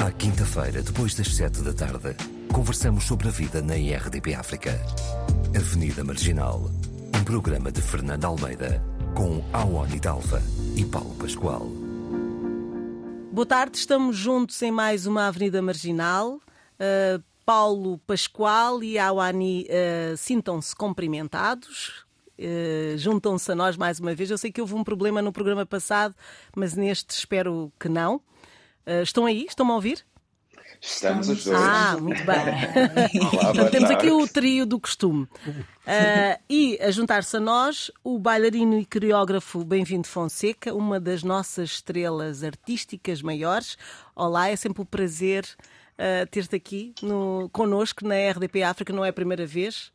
À quinta-feira, depois das sete da tarde, conversamos sobre a vida na IRDP África. Avenida Marginal, um programa de Fernando Almeida, com Awani Dalva e Paulo Pascoal. Boa tarde, estamos juntos em mais uma Avenida Marginal. Uh, Paulo Pascoal e Awani uh, sintam-se cumprimentados. Uh, juntam-se a nós mais uma vez. Eu sei que houve um problema no programa passado, mas neste espero que não. Uh, estão aí? Estão-me a ouvir? Estamos os dois. Ah, muito bem. Olá, então, temos aqui o trio do costume. Uh, e a juntar-se a nós, o bailarino e coreógrafo Bem-vindo Fonseca, uma das nossas estrelas artísticas maiores. Olá, é sempre um prazer uh, ter-te aqui no, connosco na RDP África, não é a primeira vez.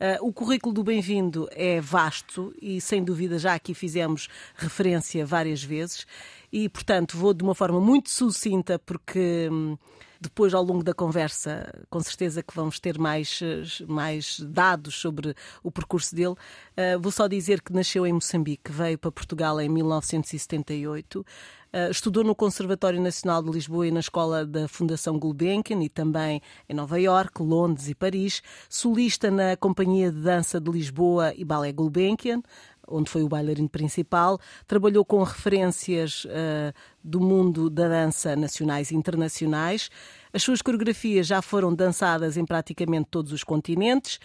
Uh, o currículo do Bem-vindo é vasto e, sem dúvida, já aqui fizemos referência várias vezes. E, portanto, vou de uma forma muito sucinta, porque. Hum, depois, ao longo da conversa, com certeza que vamos ter mais, mais dados sobre o percurso dele. Uh, vou só dizer que nasceu em Moçambique, veio para Portugal em 1978. Uh, estudou no Conservatório Nacional de Lisboa e na Escola da Fundação Gulbenkian e também em Nova Iorque, Londres e Paris. Solista na Companhia de Dança de Lisboa e Ballet Gulbenkian, onde foi o bailarino principal. Trabalhou com referências uh, do mundo da dança nacionais e internacionais. As suas coreografias já foram dançadas em praticamente todos os continentes.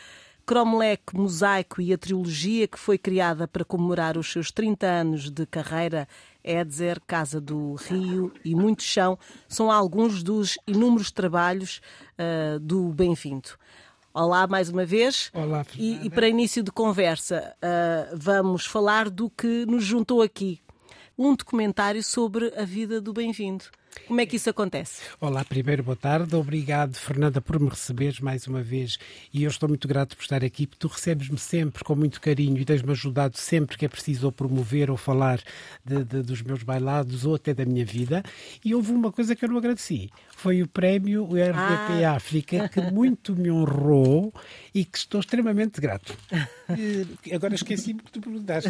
Cromlech, Mosaico e a trilogia que foi criada para comemorar os seus 30 anos de carreira, Edzer, Casa do Rio e Muito Chão, são alguns dos inúmeros trabalhos uh, do Bem-vindo. Olá mais uma vez. Olá, e, e, para início de conversa, uh, vamos falar do que nos juntou aqui. Um documentário sobre a vida do Bem-vindo. Como é que isso acontece? Olá, primeiro boa tarde. Obrigado, Fernanda, por me receberes mais uma vez. E eu estou muito grato por estar aqui, porque tu recebes-me sempre com muito carinho e tens-me ajudado sempre que é preciso ou promover ou falar de, de, dos meus bailados ou até da minha vida. E houve uma coisa que eu não agradeci. Foi o prémio RDP ah. África, que muito me honrou e que estou extremamente grato. E agora esqueci-me que tu perguntaste.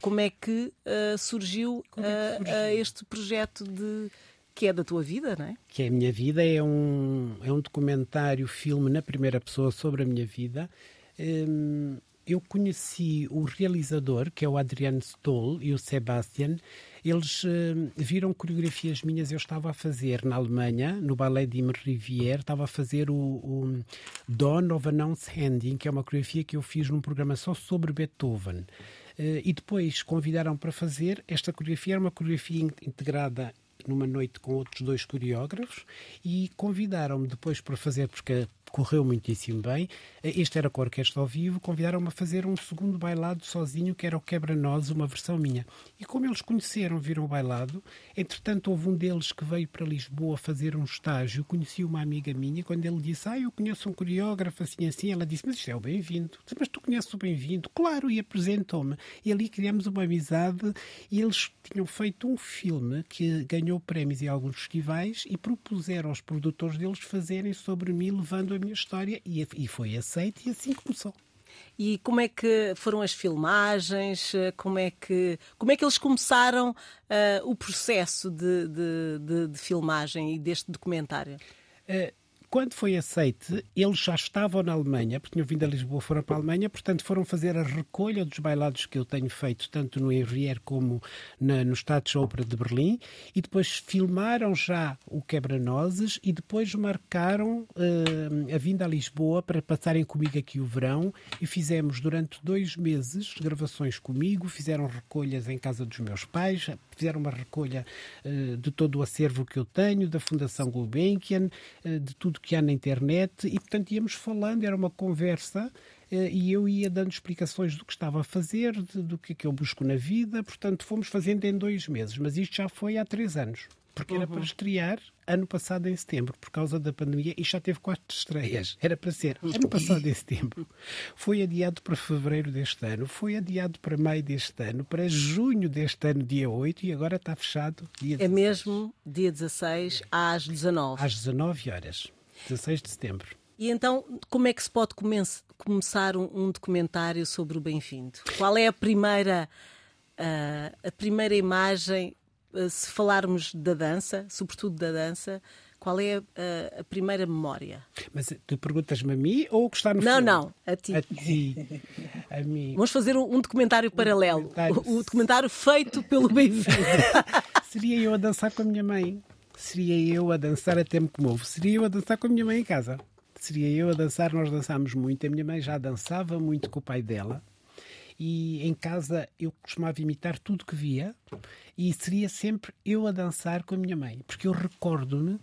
Como é que uh, surgiu, é que eh, surgiu? Uh, este projeto de que é da tua vida, não é? Que é a minha vida, é um, é um documentário, filme na primeira pessoa sobre a minha vida. Um, eu conheci o realizador, que é o Adriano Stoll, e o Sebastian. Eles uh, viram coreografias minhas, eu estava a fazer na Alemanha, no Ballet de Rivière, estava a fazer o, o Dawn of Announce Handing, que é uma coreografia que eu fiz num programa só sobre Beethoven. Uh, e depois convidaram para fazer. Esta coreografia era uma coreografia integrada numa noite com outros dois coreógrafos e convidaram-me depois para fazer, porque correu muitíssimo bem. Este era com a orquestra ao vivo, convidaram-me a fazer um segundo bailado sozinho, que era o Quebra-Nós, uma versão minha. E como eles conheceram, viram o bailado, entretanto houve um deles que veio para Lisboa fazer um estágio, conheci uma amiga minha, quando ele disse, ah, eu conheço um coreógrafo assim assim, ela disse, mas isto é o Bem-vindo. Mas tu conheces o Bem-vindo? Claro, e apresentou-me. E ali criamos uma amizade e eles tinham feito um filme que ganhou prémios em alguns festivais e propuseram aos produtores deles fazerem sobre mim, levando a minha história e, e foi aceito e assim começou. E como é que foram as filmagens? Como é que, como é que eles começaram uh, o processo de, de, de, de, filmagem e deste documentário? Uh, quando foi aceite, eles já estavam na Alemanha, porque tinham vindo a Lisboa, foram para a Alemanha, portanto foram fazer a recolha dos bailados que eu tenho feito, tanto no Enrier como na, no Staatsoper de Berlim, e depois filmaram já o Quebra-Nozes e depois marcaram uh, a vinda a Lisboa para passarem comigo aqui o verão e fizemos durante dois meses gravações comigo, fizeram recolhas em casa dos meus pais, fizeram uma recolha uh, de todo o acervo que eu tenho, da Fundação Gulbenkian, uh, de tudo que há na internet, e portanto íamos falando, era uma conversa uh, e eu ia dando explicações do que estava a fazer, de, do que é que eu busco na vida, portanto fomos fazendo em dois meses, mas isto já foi há três anos porque era uhum. para estrear ano passado em setembro, por causa da pandemia, e já teve quatro estreias. Era para ser ano passado em setembro. Foi adiado para fevereiro deste ano, foi adiado para maio deste ano, para junho deste ano, dia 8, e agora está fechado dia 16. É mesmo dia 16 às 19. Às 19 horas, 16 de setembro. E então, como é que se pode come começar um, um, documentário sobre o Bem-vindo? Qual é a primeira, uh, a primeira imagem eh, se falarmos da dança, sobretudo da dança, qual é a, a primeira memória? Mas tu perguntas-me a mim ou o que está no Não, filme? não, a ti. A ti. A mim. Vamos fazer um, um documentário paralelo. documentário. O, o documentário feito pelo Bem-vindo. Seria eu a dançar com a minha mãe. Seria eu a dançar até me comovo. Seria eu a dançar com a minha mãe em casa. Seria eu a dançar, nós dançámos muito. A minha mãe já dançava muito com o pai dela. E em casa eu costumava imitar tudo que via. E seria sempre eu a dançar com a minha mãe. Porque eu recordo-me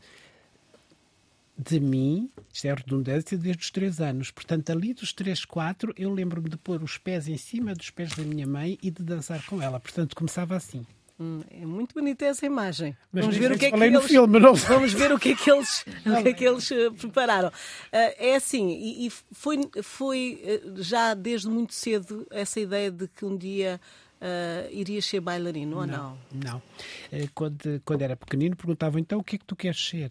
de mim, isto é redundância, desde os três anos. Portanto, ali dos três, quatro, eu lembro-me de pôr os pés em cima dos pés da minha mãe e de dançar com ela. Portanto, começava assim. Hum, é muito bonita essa imagem. Mas Vamos ver o que é que eles... filme, não Vamos ver o que é que eles, o que é que eles eh, prepararam. Ah, é assim, e, e foi, foi eh, já desde muito cedo essa ideia de que um dia irias ser bailarino, ou não? Não. Eh, Quando, quando era pequenino, perguntavam então o que é que tu queres ser?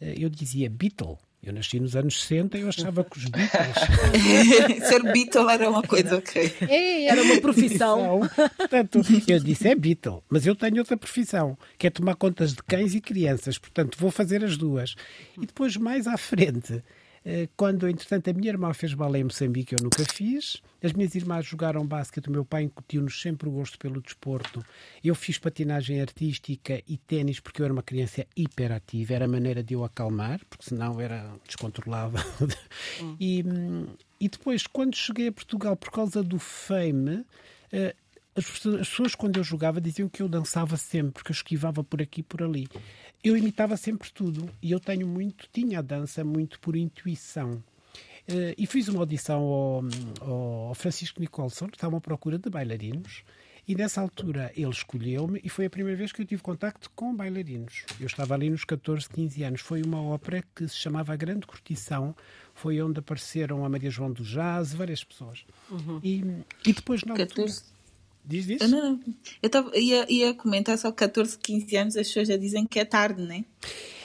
Eu dizia Beatle. Eu nasci nos anos 60 e eu achava que os Beatles Ser Beatle era uma coisa, ok. É, era uma profissão. Portanto, eu disse é Beatle, mas eu tenho outra profissão, que é tomar contas de cães e crianças. Portanto, vou fazer as duas. E depois, mais à frente, quando, entretanto, a minha irmã fez balé em Moçambique, eu nunca fiz. As minhas irmãs jogaram basquete, o meu pai incutiu-nos sempre o gosto pelo desporto. Eu fiz patinagem artística e ténis porque eu era uma criança hiperativa, era a maneira de eu acalmar, porque senão era descontrolável. E, hum, e depois, quando cheguei a Portugal por causa do Fame, eh, as pessoas, as pessoas, quando eu jogava, diziam que eu dançava sempre, que eu esquivava por aqui e por ali. Eu imitava sempre tudo e eu tenho muito, tinha a dança muito por intuição. Eh, e fiz uma audição ao, ao Francisco Nicholson, que estava à procura de bailarinos, e nessa altura ele escolheu-me e foi a primeira vez que eu tive contacto com bailarinos. Eu estava ali nos 14, 15 anos. Foi uma ópera que se chamava A Grande Curtição, foi onde apareceram a Maria João do Jazz, várias pessoas. E, e depois na altura... 14. Diz, diz? Eu, não, eu tava, ia, ia comentar só 14, 15 anos, as pessoas já dizem que é tarde, né?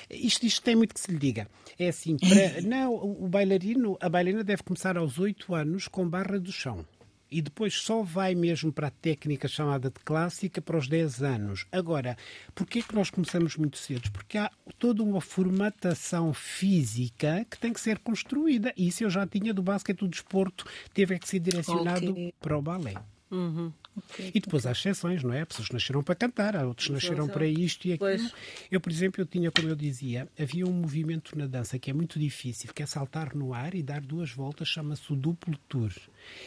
Isto, isto tem muito que se lhe diga. É assim, para- não, o bailarino, a bailarina deve começar aos 8 anos com barra do chão. E depois só vai mesmo para a técnica chamada de clássica para os 10 anos. Agora, porquê que nós começamos muito cedo? Porque há toda uma formatação física que tem que ser construída. E isso eu já tinha do basquete, do desporto, teve que ser direcionado Ok. para o balé. Ok. E depois há exceções, não é? Pessoas que nasceram para cantar, há outros que nasceram para isto e aquilo. Pois. Eu, por exemplo, eu tinha, como eu dizia, havia um movimento na dança que é muito difícil, que é saltar no ar e dar duas voltas, chama-se o duplo tour.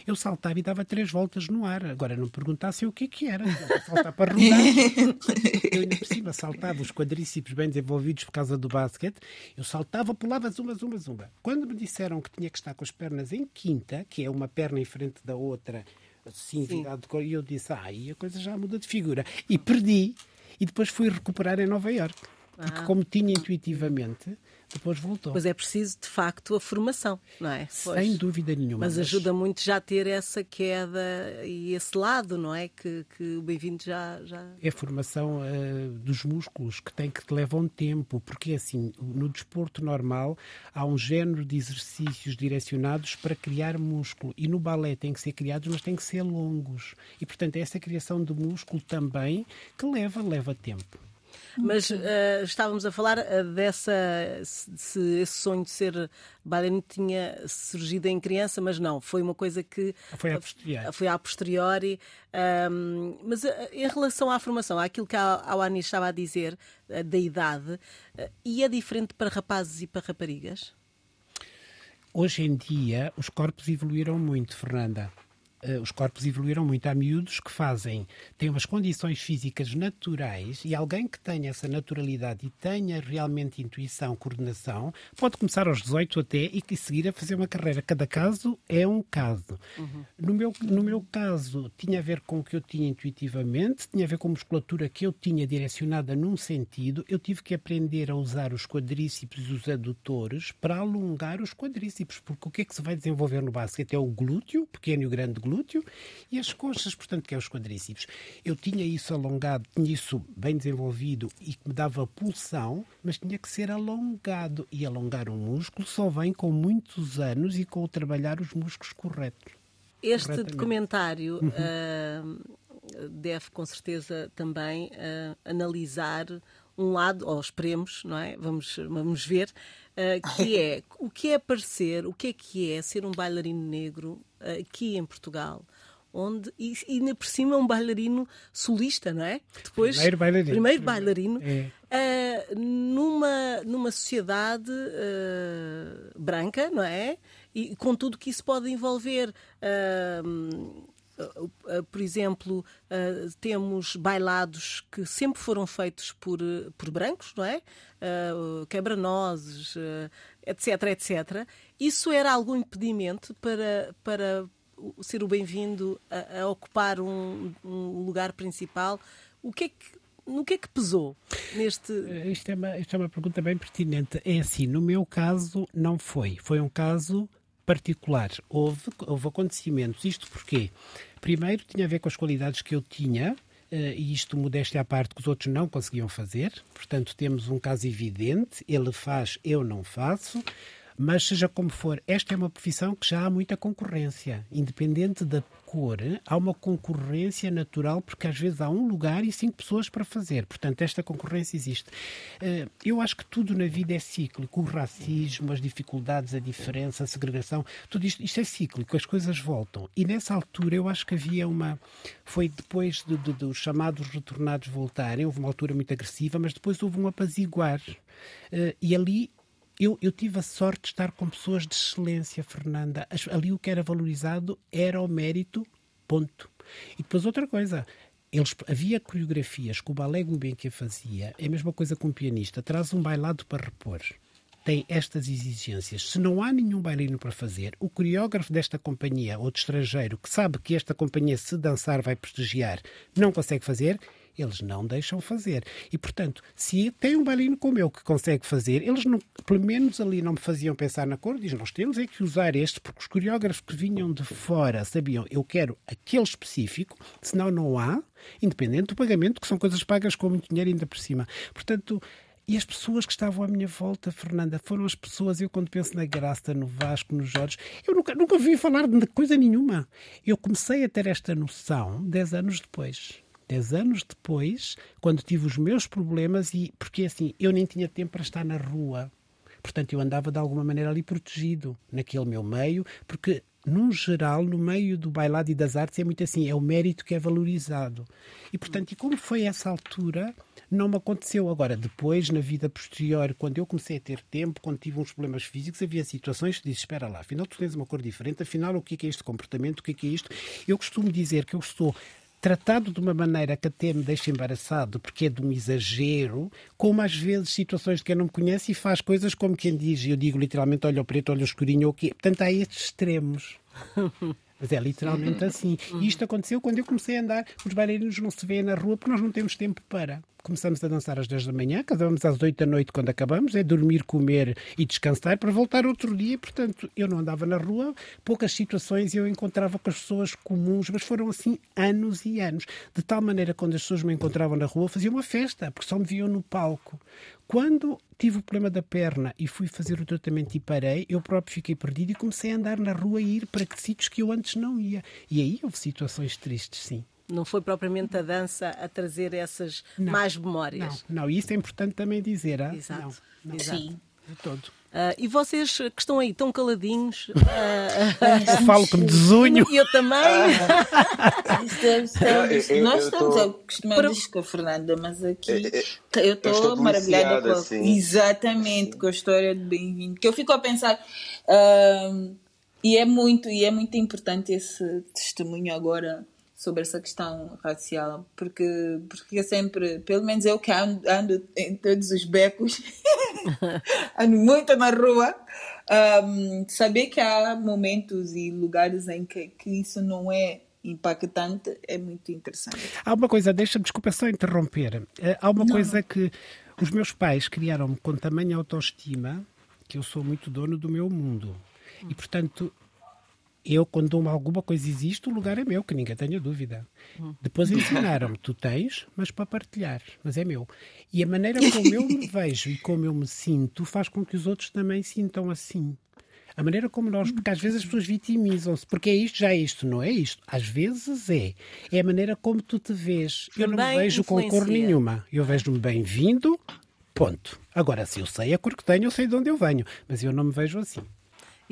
Eu saltava e dava três voltas no ar. Agora, não me perguntassem o que é que era. Saltar para rodar. Eu ainda por cima saltava os quadríceps bem desenvolvidos por causa do basquete. Eu saltava, pulava zumba, zumba, zumba. Quando me disseram que tinha que estar com as pernas em quinta, que é uma perna em frente da outra, assim, virado de cor, e eu disse, ah, aí a coisa já muda de figura. E perdi. E depois fui recuperar em Nova Iorque. Porque como tinha intuitivamente, depois voltou. Pois é preciso, de facto, a formação, não é? Pois. Sem dúvida nenhuma. Mas ajuda muito já a ter essa queda e esse lado, não é? Que, que o bem-vindo já, já. É a formação eh, dos músculos que tem que te levam tempo, porque assim, no desporto normal há um género de exercícios direcionados para criar músculo e no balé tem que ser criados, mas tem que ser longos. E portanto, é essa criação de músculo também que leva, leva tempo. Mas eh, estávamos a falar eh, dessa. Se, se esse sonho de ser bailarino tinha surgido em criança, mas não, foi uma coisa que. Foi a posteriori. Foi a posteriori. Ahm, mas eh, em relação à formação, àquilo que a a Ani estava a dizer, eh, da idade, eh, e é diferente para rapazes e para raparigas? Hoje em dia, os corpos evoluíram muito, Fernanda. Eh, Os corpos evoluíram muito. Há miúdos que fazem, têm umas condições físicas naturais e alguém que tenha essa naturalidade e tenha realmente intuição, coordenação, pode começar aos 18 até e seguir a fazer uma carreira. Cada caso é um caso. No, meu, no meu caso, tinha a ver com o que eu tinha intuitivamente, tinha a ver com a musculatura que eu tinha direcionada num sentido. Eu tive que aprender a usar os quadríceps e os adutores para alongar os quadríceps, porque o que é que se vai desenvolver no basquete é o glúteo, pequeno e o grande glúteo, e as coxas, portanto, que é os quadríceps. Eu tinha isso alongado, tinha isso bem desenvolvido e que me dava pulsão, mas tinha que ser alongado. E alongar um músculo só vem com muitos anos e com o trabalhar os músculos corretos. Este documentário ah, deve, com certeza, também ah, analisar um lado, ou esperemos, não é? Vamos, vamos ver, uh, que é o que é parecer, o que é que é ser um bailarino negro uh, aqui em Portugal onde e, e ainda por cima um bailarino solista, não é? Depois, primeiro bailarino. Primeiro bailarino é. uh, numa, numa sociedade uh, branca, não é? E com tudo que isso pode envolver. Uh, por exemplo, temos bailados que sempre foram feitos por, por brancos, não é? Quebra-nozes, etc, etc. Isso era algum impedimento para, para ser o bem-vindo a, a, ocupar um, um, lugar principal. O que é que no que é que pesou neste. Eh, isto é, uma, isto é uma pergunta bem pertinente. É assim, no meu caso, não foi. Foi um caso particular. Houve, houve acontecimentos. Isto porquê? Primeiro, tinha a ver com as qualidades que eu tinha. Uh, e isto, modéstia à parte, que os outros não conseguiam fazer. Portanto, temos um caso evidente. Ele faz, eu não faço. Mas seja como for, esta é uma profissão que já há muita concorrência. Independente da cor, há uma concorrência natural, porque às vezes há um lugar e cinco pessoas para fazer. Portanto, esta concorrência existe. Eh, eu acho que tudo na vida é cíclico. O racismo, as dificuldades, a diferença, a segregação, tudo isto, isto é cíclico, as coisas voltam. E nessa altura eu acho que havia uma. Foi depois dos de, de, chamados retornados voltarem, houve uma altura muito agressiva, mas depois houve um apaziguar. Uh, e ali eu, eu, tive a sorte de estar com pessoas de excelência, Fernanda. Ali o que era valorizado era o mérito, ponto. E depois outra coisa, eles, havia coreografias que o balé Gulbenkian fazia, é a mesma coisa que um pianista, traz um bailado para repor. Tem estas exigências. Se não há nenhum bailarino para fazer, o coreógrafo desta companhia ou de estrangeiro que sabe que esta companhia, se dançar, vai prestigiar, não consegue fazer, eles não deixam fazer. E, portanto, se tem um bailarino como eu que consegue fazer, eles não, pelo menos ali não me faziam pensar na cor, diz, nós temos é que usar este, porque os coreógrafos que vinham de fora sabiam, eu quero aquele específico, senão não há, independente do pagamento, que são coisas pagas com muito dinheiro ainda por cima. Portanto, e as pessoas que estavam à minha volta, Fernanda, foram as pessoas, eu quando penso na Graça, no Vasco, no Jorge, eu nunca, nunca ouvi falar de coisa nenhuma. Eu comecei a ter esta noção dez anos depois dez anos depois, quando tive os meus problemas, e porque assim, eu nem tinha tempo para estar na rua. Portanto, eu andava de alguma maneira ali protegido naquele meu meio, porque num geral, no meio do bailado e das artes, é muito assim, é o mérito que é valorizado. E, portanto, e como foi essa altura, não me aconteceu. Agora, depois, na vida posterior, quando eu comecei a ter tempo, quando tive uns problemas físicos, havia situações que disse, espera lá, afinal tu tens uma cor diferente, afinal o que é, que é este comportamento, o que é, que é isto? Eu costumo dizer que eu estou tratado de uma maneira que até me deixa embaraçado, porque é de um exagero, como às vezes situações de quem não me conhece e faz coisas como quem diz, eu digo literalmente, olha o preto, olha o escurinho, ou o quê. Portanto, há estes extremos. Mas é literalmente assim. E isto aconteceu quando eu comecei a andar. Os bailarinos não se vêem na rua porque nós não temos tempo para. Começamos a dançar às 10 da manhã, acabamos às 8 da noite quando acabamos, é dormir, comer e descansar para voltar outro dia. Portanto, eu não andava na rua, poucas situações eu encontrava com as pessoas comuns, mas foram assim anos e anos. De tal maneira, quando as pessoas me encontravam na rua, faziam uma festa, porque só me viam no palco. Quando tive o problema da perna e fui fazer o tratamento e parei, eu próprio fiquei perdido e comecei a andar na rua e ir para sítios que eu antes não ia. E aí houve situações tristes, sim. Não foi propriamente a dança a trazer essas não, mais memórias. Não, não, e isso é importante também dizer. Ah? Exato. Não, não. Exato. Sim. De todo. Uh, e vocês que estão aí tão caladinhos. Uh, eu falo como desunho. Eu também. estamos, nós estamos tô... acostumados com a Fernanda, mas aqui eu estou maravilhada com a, assim. exatamente com a história de Bem-vindo. Que eu fico a pensar. Uh, e é muito e é muito importante esse testemunho agora sobre essa questão racial, porque, porque é sempre, pelo menos eu que ando, ando em todos os becos, ando muito na rua, um, saber que há momentos e lugares em que, que isso não é impactante é muito interessante. Há uma coisa, deixa-me, desculpa só interromper, eh, há uma não. coisa que os meus pais criaram-me com tamanha autoestima que eu sou muito dono do meu mundo. E, portanto, eu, quando alguma coisa existe, o lugar é meu, que ninguém tenha dúvida. Hum. Depois ensinaram-me, tu tens, mas para partilhar, mas é meu. E a maneira como eu me vejo e como eu me sinto faz com que os outros também sintam assim. A maneira como nós, porque às vezes as pessoas vitimizam-se, porque é isto, já é isto, não é isto. Às vezes é. É a maneira como tu te vês. Eu não me vejo com cor nenhuma. Eu vejo-me bem-vindo, ponto. Agora, se eu sei a cor que tenho, eu sei de onde eu venho, mas eu não me vejo assim.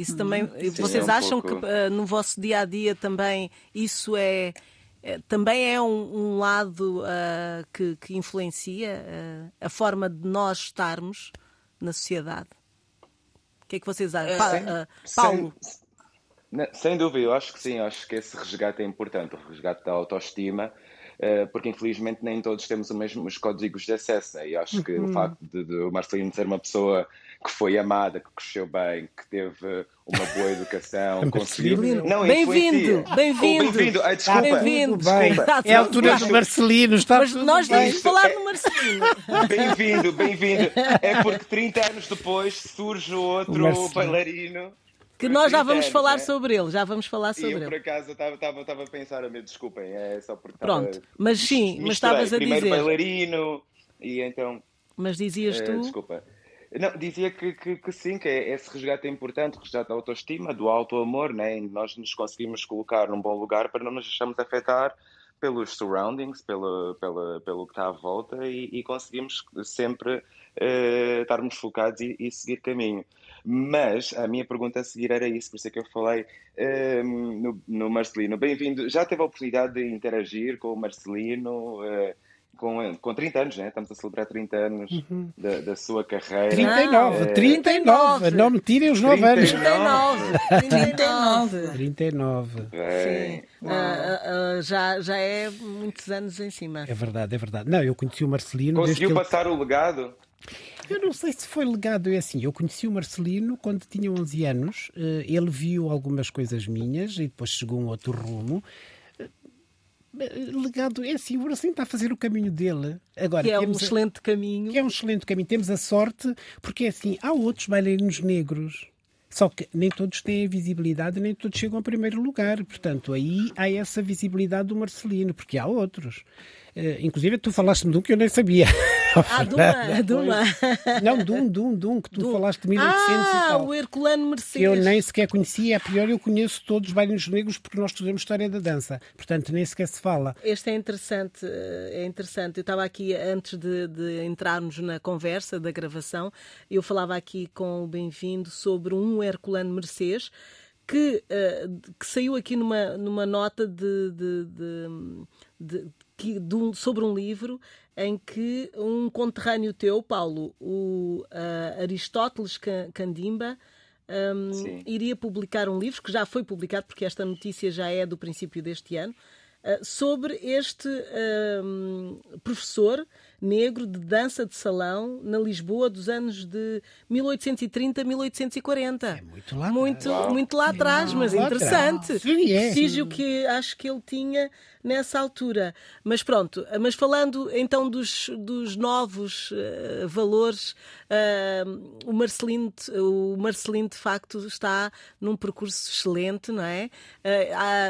Isso também. Sim, vocês é um acham pouco... que uh, no vosso dia a dia também isso é. é também é um, um lado uh, que, que, influencia uh, a forma de nós estarmos na sociedade. O que é que vocês acham? Pa Paulo? Sem, sem, dúvida, eu acho que sim, acho que esse resgate é importante, o resgate da autoestima, porque infelizmente nem todos temos os mesmos códigos de acesso, né? e acho que uhum. o facto de, de o Marcelino ser uma pessoa que foi amada, que cresceu bem, que teve uma boa educação, conseguiu. Não, bem-vindo, bem-vindo. Oh, bem-vindo. Ai, desculpa. Bem-vindo. Desculpa. É a altura do Marcelino, está Mas nós temos de falar do Marcelino. Bem-vindo, bem-vindo. É porque 30 anos depois surge outro bailarino. Que nós já vamos falar né? sobre ele, já vamos falar sobre ele. Eu, por acaso, estava a pensar, a desculpem, é só porque Pronto, mas sim, mas estavas a dizer. Primeiro bailarino, e então. Mas dizias tu. Desculpa. Não, dizia que, que, que, sim, que é, esse resgate é importante, o resgate da autoestima, do auto-amor, né? nós nos conseguimos colocar num bom lugar para não nos deixarmos afetar pelos surroundings, pelo, pelo, pelo que está à volta e, e conseguimos sempre uh, estarmos focados e, e, seguir caminho. Mas a minha pergunta a seguir era isso, por isso é que eu falei uh, no, no Marcelino. Bem-vindo, já teve a oportunidade de interagir com o Marcelino? Uh, com, com 30 anos, né? Estamos a celebrar 30 anos uhum. da, da, sua carreira. 39, é... 39, não me tirem os 9 anos. 39, 39. 39. Sim. Uh, uh, já, já é muitos anos em cima. É verdade, é verdade. Não, eu conheci o Marcelino. Conseguiu passar ele... o legado? Eu não sei se foi legado, é assim. Eu conheci o Marcelino quando tinha 11 anos. Eh, ele viu algumas coisas minhas e depois chegou um outro rumo legado é assim, o Brasil está a fazer o caminho dele. Agora, que é um excelente a... caminho. Que é um excelente caminho. Temos a sorte, porque é assim, há outros bailarinos negros. Só que nem todos têm a visibilidade, nem todos chegam ao primeiro lugar. Portanto, aí há essa visibilidade do Marcelino, porque há outros. Uh, inclusive, tu falaste-me de um que eu nem sabia. Ah, Duma, Duma. Não, Dum, Dum, Dum, que tu Dum. falaste de 1800 ah, e tal. o Herculano Mercedes. Eu nem sequer conhecia, é pior, eu conheço todos os bailarinos negros porque nós estudamos História da Dança. Portanto, nem sequer se fala. Este é interessante, eh, é interessante. Eu estava aqui, antes de, de entrarmos na conversa da gravação, eu falava aqui com o Bem-vindo sobre um Herculano Mercedes que, uh, que saiu aqui numa, numa nota de, de, de, de, sobre um livro em que um conterrâneo teu, Paulo, o uh, Aristóteles Candimba, um, iria publicar um livro que já foi publicado, porque esta notícia já é do princípio deste ano, uh, sobre este professor negro de dança de salão na Lisboa dos anos de 1830 a 1840. É muito lá, muito, muito lá atrás, mas interessante. Sim, é. Prestígio que acho que ele tinha nessa altura. Mas pronto, mas falando então dos, dos novos uh, valores, uh, o, Marcelino, o Marcelino de facto está num percurso excelente, não é?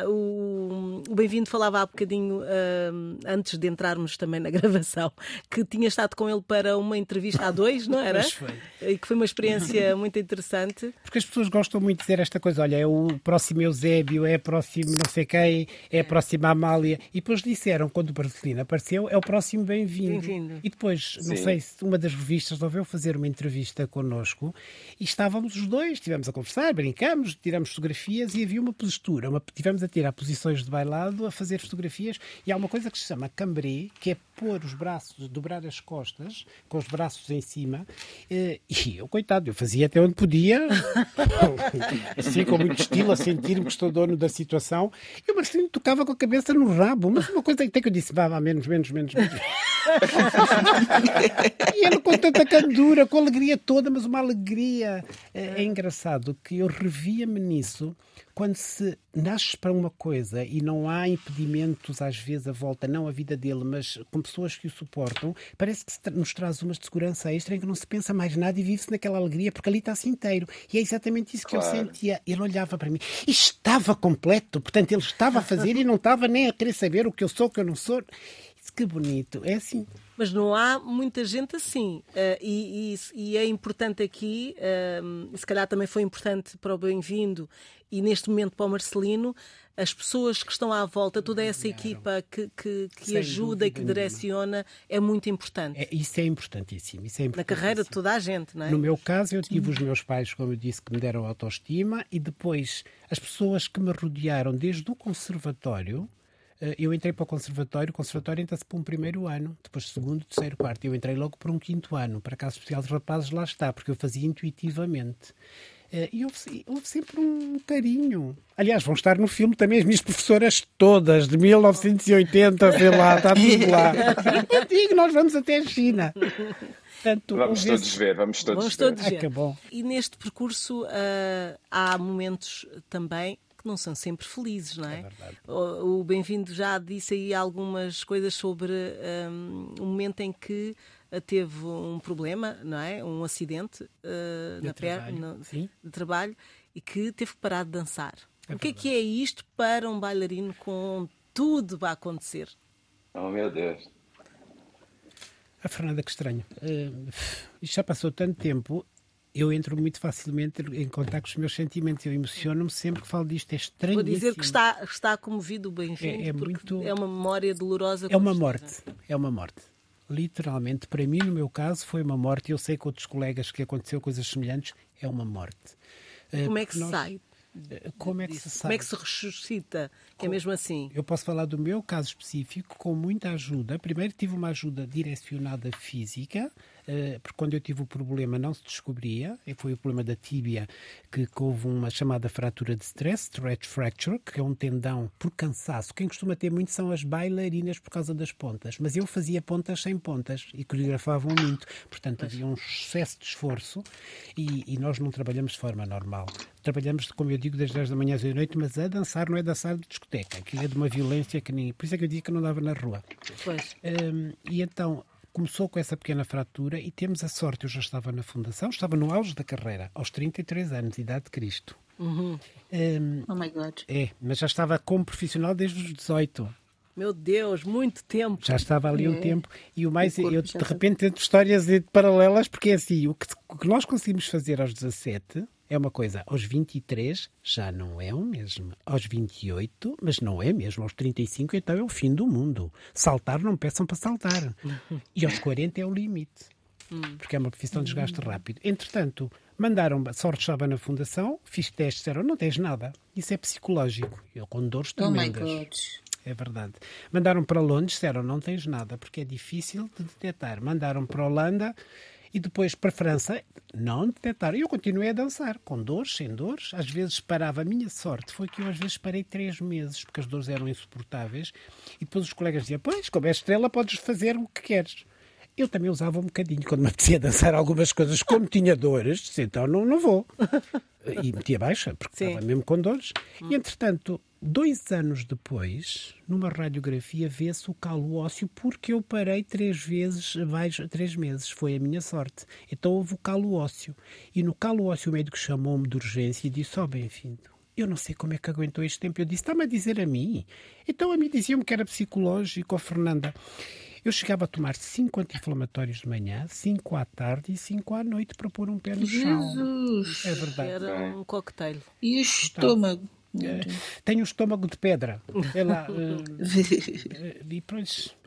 Uh, o, o Bem-vindo falava há bocadinho, antes de entrarmos também na gravação, que tinha estado com ele para uma entrevista a dois, não era? E que foi uma experiência muito interessante. Porque as pessoas gostam muito de dizer esta coisa: olha, é o próximo Eusébio, é próximo não sei quem, é a próxima Amália. E depois disseram, quando o Barcelona apareceu, é o próximo bem-vindo. Bem e depois, Sim. não sei se uma das revistas resolveu fazer uma entrevista connosco e estávamos os dois, estivemos a conversar, brincamos, tiramos fotografias e havia uma postura. Uma, tivemos a tirar posições de bailado, a fazer fotografias e há uma coisa que se chama cambré, que é pôr os braços, dobrar as costas, com os braços em cima. Eh, e eu, coitado, eu fazia até onde podia, assim com muito estilo, a sentir-me que estou dono da situação. E o Marcelino tocava com a cabeça no rabo, mas uma coisa até que eu disse, vá, vá, menos, menos, menos, menos. e ele com tanta candura, com alegria toda, mas uma alegria. É, é engraçado que eu revia-me nisso quando se nasce para uma coisa e não há impedimentos às vezes à volta, não a vida dele, mas com pessoas que o suportam, parece que nos traz uma de segurança extra em que não se pensa mais nada e vive-se naquela alegria porque ali está-se inteiro. E é exatamente isso claro. que eu sentia. Ele olhava para mim e estava completo, portanto ele estava a fazer e não estava nem a querer saber o que eu sou, o que eu não sou. Que bonito. É assim. Mas não há muita gente assim. Uh, e, e, e, é importante aqui, uh, se calhar também foi importante para o Bem-vindo e neste momento para o Marcelino, as pessoas que estão à volta, toda essa equipa que, que, que ajuda e que direciona, é muito importante. É, isso é importantíssimo, isso é. Na carreira de toda a gente, não é? No meu caso, eu tive os meus pais, como eu disse, que me deram autoestima e depois as pessoas que me rodearam desde o conservatório, eu entrei para o conservatório, o conservatório entra-se para um primeiro ano, depois segundo, terceiro, quarto. Eu entrei logo para um quinto ano, para a Casa Especial de Rapazes, lá está, porque eu fazia intuitivamente. Eh, e houve, houve, sempre um carinho. Aliás, vão estar no filme também as minhas professoras todas, de 1980, sei lá, está tudo lá. Eu digo, nós vamos até a China. Portanto, vamos todos esse... ver, vamos todos vamos ver. Todos ver. Ah, que bom. E neste percurso uh, há momentos também que não são sempre felizes, não é? é o, o Bem-vindo já disse aí algumas coisas sobre um, um momento em que teve um problema, não é? Um acidente uh, na perna de trabalho e que teve que parar de dançar. É o que é que é isto para um bailarino com tudo a acontecer? Oh meu Deus. A Fernanda, que estranho. Uh, isto já passou tanto tempo eu entro muito facilmente em contato com os meus sentimentos. Eu emociono-me sempre que falo disto. É estranho. Vou dizer que está, está comovido o bem-vindo, é, é, muito... é uma memória dolorosa. É uma morte. É uma morte literalmente, para mim, no meu caso, foi uma morte. Eu sei que outros colegas que aconteceu coisas semelhantes, é uma morte. Eh, Como é que se nós... sai? Eh, como é que se sabe? Como é que se ressuscita? Que é mesmo assim? Eu posso falar do meu caso específico com muita ajuda. Primeiro tive uma ajuda direcionada física, porque quando eu tive o problema não se descobria, e foi o problema da tíbia, que houve uma chamada fratura de stress, stretch fracture, que é um tendão por cansaço. Quem costuma ter muito são as bailarinas por causa das pontas, mas eu fazia pontas sem pontas e coreografavam muito, portanto havia um excesso de esforço e, e nós não trabalhamos de forma normal. Trabalhamos, como eu digo, das 10 da manhã às 8 da noite, mas a dançar não é dançar de discoteca, aquilo é de uma violência que nem. Por isso é que eu digo que não dava na rua. Pois. Um, e então começou com essa pequena fratura e temos a sorte, eu já estava na fundação, estava no auge da carreira, aos 33 anos, idade de Cristo. Uhum. Um, oh my God. É, mas já estava como profissional desde os 18. Meu Deus, muito tempo. Já estava ali é. um tempo. E o mais, o eu de repente tento histórias paralelas, porque é assim, o que, o que nós conseguimos fazer aos 17 é uma coisa, aos 23 já não é o mesmo. Aos 28, mas não é mesmo. Aos 35, então é o fim do mundo. Saltar, não peçam para saltar. E aos 40 é o limite. Hum. Porque é uma profissão de desgaste rápido. Entretanto, mandaram sorte estava na fundação, fiz testes, disseram, não tens nada. Isso é psicológico. Eu com dores tremendas. Oh my God. É verdade. Mandaram para Londres, disseram, não tens nada, porque é difícil de detectar. Mandaram para a Holanda, e depois para a França, não detectaram. Eu continuei a dançar, com dores, sem dores. Às vezes parava. A minha sorte foi que eu às vezes parei três meses, porque as dores eram insuportáveis. E depois os colegas diziam: Pois, como é estrela, podes fazer o que queres. Eu também usava um bocadinho, quando me apetecia dançar algumas coisas, como tinha dores, disse, então não, não vou. E metia baixa, porque Sim. estava mesmo com dores. E entretanto, Dois anos depois, numa radiografia, vê-se o calo ósseo porque eu parei três vezes, abaixo, três meses. Foi a minha sorte. Então houve o calo ósseo. E no calo ósseo o médico chamou-me de urgência e disse, ó oh, bem-vindo, eu não sei como é que aguentou este tempo. Eu disse, está-me a dizer a mim? Então a mim diziam-me que era psicológico, a Fernanda. Eu chegava a tomar cinco anti-inflamatórios de manhã, cinco à tarde e cinco à noite para pôr um pé no chão. Jesus! É verdade. Era um cocktail. E o estômago? É, tenho o estômago de pedra. É lá, uh, e,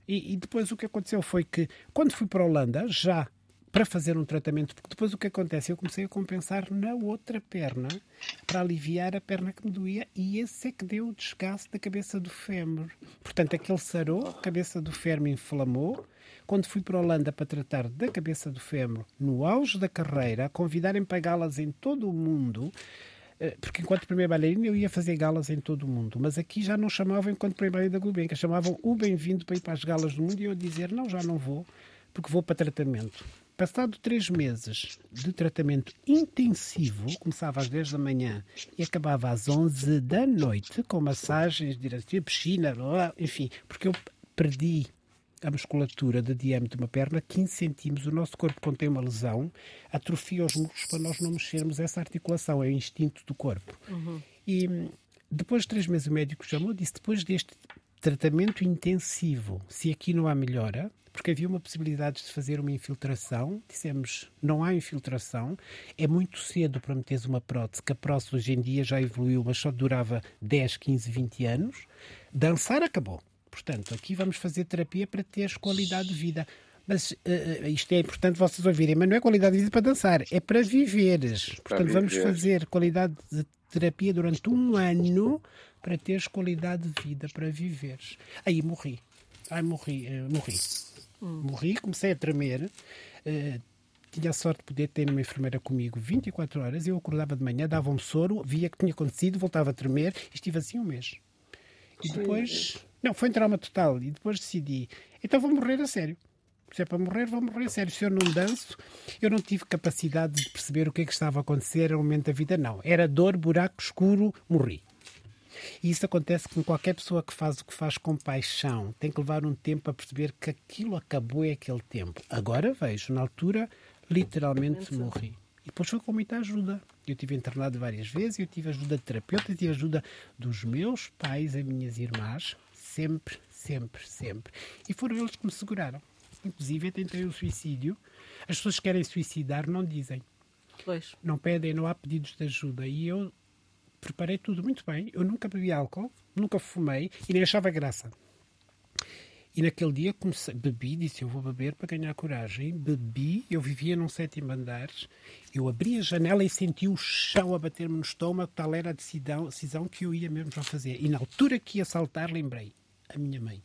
e, e, depois o que aconteceu foi que, quando fui para a Holanda, já para fazer um tratamento, porque depois o que acontece? Eu comecei a compensar na outra perna para aliviar a perna que me doía e esse é que deu o desgaste da cabeça do fémur. Portanto, aquele sarou, a cabeça do fémur inflamou. Quando fui para a Holanda para tratar da cabeça do fémur, no auge da carreira, convidarem para galas em todo o mundo, eh, porque enquanto primeiro bailarino eu ia fazer galas em todo o mundo, mas aqui já não chamavam enquanto primeiro bailarino da Gulbenkian, chamavam o bem-vindo para ir para as galas do mundo e eu dizer não, já não vou, porque vou para tratamento. Passado três meses de tratamento intensivo, começava às 10 da manhã e acabava às 11 da noite, com massagens, direção, piscina, enfim, porque eu perdi a musculatura de diâmetro de uma perna 15 centímetros. O nosso corpo, quando tem uma lesão, atrofia os músculos para nós não mexermos essa articulação. É o instinto do corpo. Uhum. E depois de três meses, o médico chamou e disse: depois deste tratamento intensivo, se aqui não há melhora, porque havia uma possibilidade de fazer uma infiltração. Dissemos, não há infiltração, é muito cedo para meteres uma prótese, que a prótese hoje em dia já evoluiu, mas só durava 10, 15, 20 anos. Dançar acabou. Portanto, aqui vamos fazer terapia para teres qualidade de vida. Mas uh, isto é importante vocês ouvirem, mas não é qualidade de vida para dançar, é para viveres. Para Portanto, viver. vamos fazer qualidade de terapia durante um ano para teres qualidade de vida, para viveres. Aí morri. Ai, morri, uh, morri. Hum. Morri, comecei a tremer. Uh, tinha a sorte de poder ter uma enfermeira comigo 24 horas. Eu acordava de manhã, dava um soro, via que tinha acontecido, voltava a tremer e estive assim um mês. E depois. Não, foi um trauma total. E depois decidi, então vou morrer a sério. Se é para morrer, vou morrer a sério. Se eu não danço, eu não tive capacidade de perceber o que é que estava a acontecer no momento da vida, não. Era dor, buraco escuro, morri. E isso acontece com qualquer pessoa que faz o que faz com paixão. Tem que levar um tempo a perceber que aquilo acabou é aquele tempo. Agora vejo, na altura, literalmente morri. E depois foi com muita ajuda. Eu tive internado várias vezes, eu tive ajuda de terapeuta, eu tive ajuda dos meus pais e minhas irmãs, sempre, sempre, sempre. E foram eles que me seguraram. Inclusive, eu tentei o suicídio. As pessoas que querem suicidar não dizem. Pois. Não pedem, não há pedidos de ajuda. E eu preparei tudo muito bem. Eu nunca bebi álcool, nunca fumei e nem achava graça. E naquele dia comecei, bebi, disse eu vou beber para ganhar coragem. Bebi, eu vivia num sétimo andar, eu abri a janela e senti o chão a bater-me no estômago, tal era a decisão, decisão que eu ia mesmo já fazer. E na altura que ia saltar, lembrei, a minha mãe.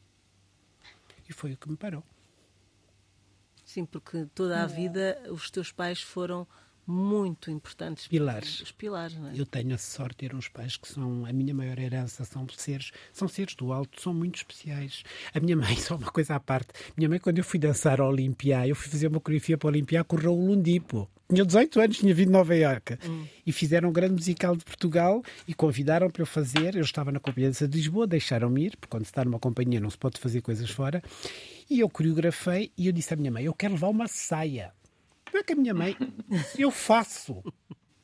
E foi o que me parou. Sim, porque toda a vida os teus pais foram muito importantes. Pilares. Os pilares, não é? Eu tenho a sorte de ter uns pais que são a minha maior herança, são seres, são seres do alto, são muito especiais. A minha mãe, só uma coisa à parte, minha mãe, quando eu fui dançar ao Olimpia, eu fui fazer uma coreografia para o Olimpia, correu o Lundipo. Tinha 18 anos, tinha vindo de Nova Iorque. Hum. E fizeram um grande musical de Portugal e convidaram para eu fazer. Eu estava na Companhia de Lisboa, deixaram-me ir, porque quando se está numa companhia não se pode fazer coisas fora. E eu coreografei e eu disse à minha mãe: Eu quero levar uma saia. Não é que a minha mãe, eu faço.